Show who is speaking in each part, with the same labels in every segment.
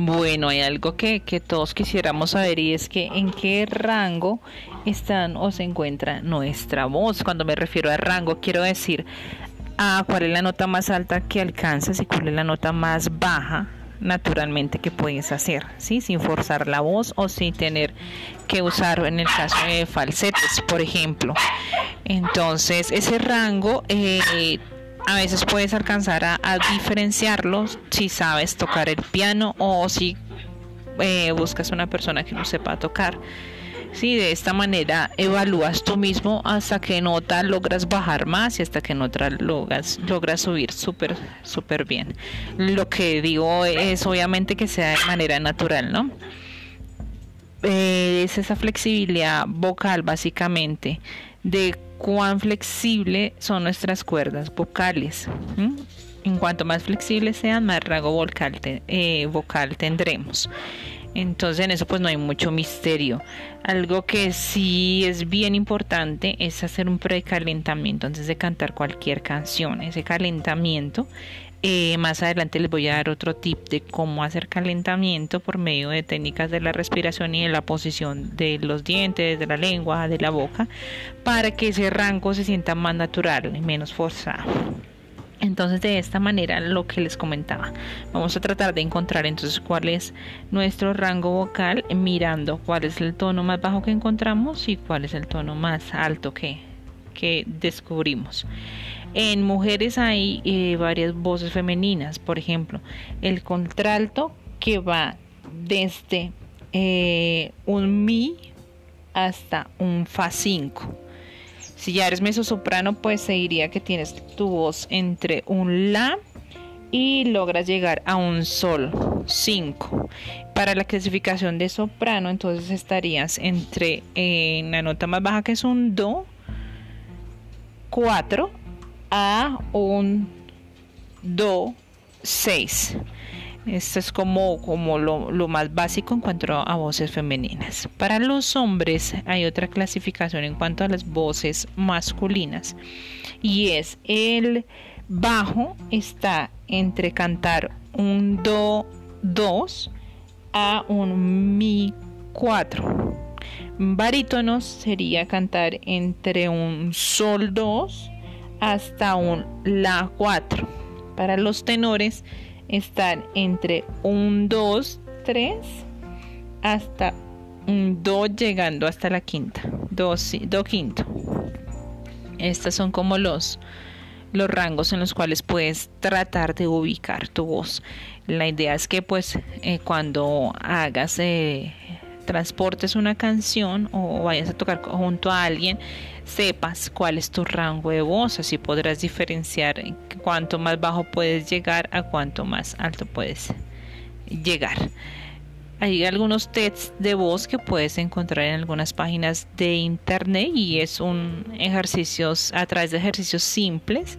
Speaker 1: Bueno, hay algo que, que, todos quisiéramos saber y es que en qué rango están o se encuentra nuestra voz. Cuando me refiero a rango, quiero decir a cuál es la nota más alta que alcanzas y cuál es la nota más baja naturalmente que puedes hacer, ¿sí? sin forzar la voz o sin tener que usar en el caso de falsetes, por ejemplo. Entonces, ese rango eh, a veces puedes alcanzar a, diferenciarlos si sabes tocar el piano o si eh, buscas una persona que no sepa tocar. Sí, de esta manera evalúas tú mismo hasta que nota logras bajar más y hasta que nota logras, logras subir súper, súper bien. Lo que digo es obviamente que sea de manera natural, ¿no? Eh, es esa flexibilidad vocal básicamente de cuán flexible son nuestras cuerdas vocales. En cuanto más flexibles sean, más rango vocal, eh, vocal tendremos. Entonces en eso pues no hay mucho misterio. Algo que sí es bien importante es hacer un precalentamiento antes de cantar cualquier canción. Ese calentamiento, eh, más adelante les voy a dar otro tip de cómo hacer calentamiento por medio de técnicas de la respiración y de la posición de los dientes, de la lengua, de la boca, para que ese rango se sienta más natural y menos forzado. Entonces de esta manera lo que les comentaba, vamos a tratar de encontrar entonces cuál es nuestro rango vocal mirando cuál es el tono más bajo que encontramos y cuál es el tono más alto que, que descubrimos. En mujeres hay eh, varias voces femeninas, por ejemplo, el contralto que va desde eh, un mi hasta un fa 5 si ya eres soprano, pues se diría que tienes tu voz entre un la y logras llegar a un sol 5. Para la clasificación de soprano, entonces estarías entre en eh, la nota más baja que es un do 4 a un do 6. Esto es como, como lo, lo, más básico en cuanto a voces femeninas. Para los hombres hay otra clasificación en cuanto a las voces masculinas y es el bajo está entre cantar un do 2 a un mi 4. Barítonos sería cantar entre un sol 2 hasta un la 4. Para los tenores están entre un 2, 3 hasta un 2 llegando hasta la quinta, 2 do quinto. Estos son como los, los rangos en los cuales puedes tratar de ubicar tu voz. La idea es que pues eh, cuando hagas eh, transportes una canción o vayas a tocar junto a alguien, sepas cuál es tu rango de voz, así podrás diferenciar cuánto más bajo puedes llegar a cuánto más alto puedes llegar. Hay algunos tests de voz que puedes encontrar en algunas páginas de internet y es un ejercicio a través de ejercicios simples.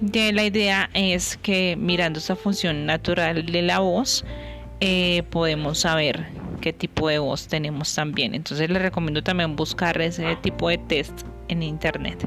Speaker 1: De la idea es que mirando esa función natural de la voz eh, podemos saber qué tipo de voz tenemos también. Entonces les recomiendo también buscar ese tipo de test en internet.